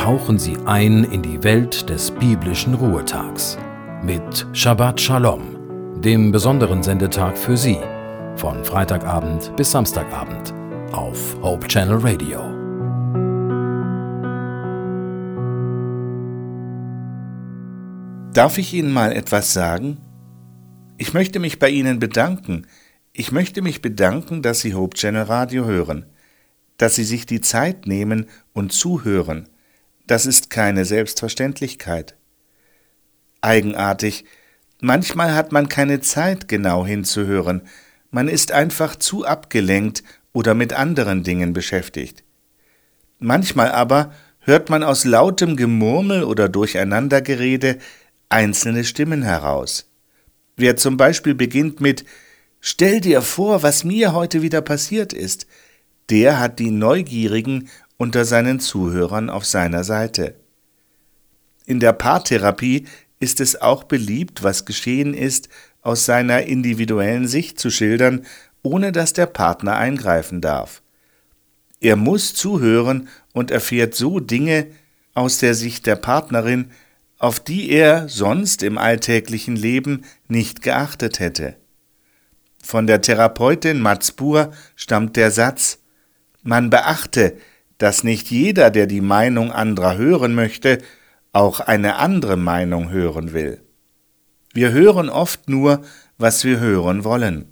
tauchen Sie ein in die Welt des biblischen Ruhetags mit Shabbat Shalom, dem besonderen Sendetag für Sie, von Freitagabend bis Samstagabend auf Hope Channel Radio. Darf ich Ihnen mal etwas sagen? Ich möchte mich bei Ihnen bedanken. Ich möchte mich bedanken, dass Sie Hope Channel Radio hören, dass Sie sich die Zeit nehmen und zuhören. Das ist keine Selbstverständlichkeit. Eigenartig, manchmal hat man keine Zeit, genau hinzuhören, man ist einfach zu abgelenkt oder mit anderen Dingen beschäftigt. Manchmal aber hört man aus lautem Gemurmel oder Durcheinandergerede einzelne Stimmen heraus. Wer zum Beispiel beginnt mit Stell dir vor, was mir heute wieder passiert ist, der hat die Neugierigen unter seinen Zuhörern auf seiner Seite. In der Paartherapie ist es auch beliebt, was geschehen ist, aus seiner individuellen Sicht zu schildern, ohne dass der Partner eingreifen darf. Er muss zuhören und erfährt so Dinge aus der Sicht der Partnerin, auf die er sonst im alltäglichen Leben nicht geachtet hätte. Von der Therapeutin Matzbur stammt der Satz Man beachte, dass nicht jeder, der die Meinung anderer hören möchte, auch eine andere Meinung hören will. Wir hören oft nur, was wir hören wollen.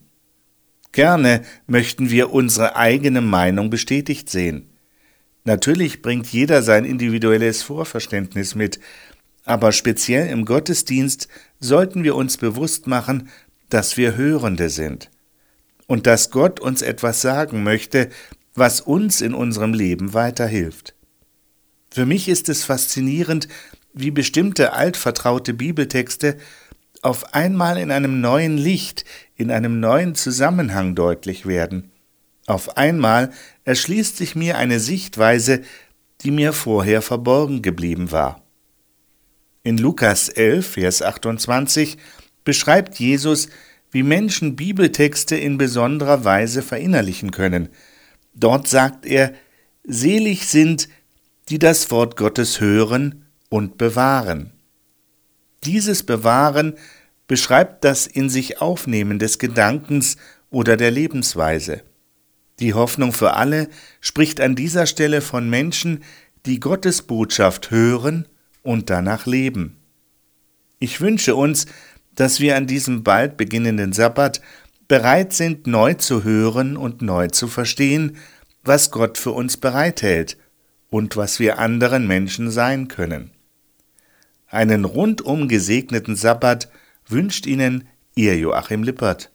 Gerne möchten wir unsere eigene Meinung bestätigt sehen. Natürlich bringt jeder sein individuelles Vorverständnis mit, aber speziell im Gottesdienst sollten wir uns bewusst machen, dass wir Hörende sind und dass Gott uns etwas sagen möchte, was uns in unserem Leben weiterhilft. Für mich ist es faszinierend, wie bestimmte altvertraute Bibeltexte auf einmal in einem neuen Licht, in einem neuen Zusammenhang deutlich werden. Auf einmal erschließt sich mir eine Sichtweise, die mir vorher verborgen geblieben war. In Lukas 11, Vers 28 beschreibt Jesus, wie Menschen Bibeltexte in besonderer Weise verinnerlichen können. Dort sagt er, Selig sind, die das Wort Gottes hören und bewahren. Dieses Bewahren beschreibt das in sich Aufnehmen des Gedankens oder der Lebensweise. Die Hoffnung für alle spricht an dieser Stelle von Menschen, die Gottes Botschaft hören und danach leben. Ich wünsche uns, dass wir an diesem bald beginnenden Sabbat bereit sind, neu zu hören und neu zu verstehen, was Gott für uns bereithält und was wir anderen Menschen sein können. Einen rundum gesegneten Sabbat wünscht Ihnen Ihr Joachim Lippert.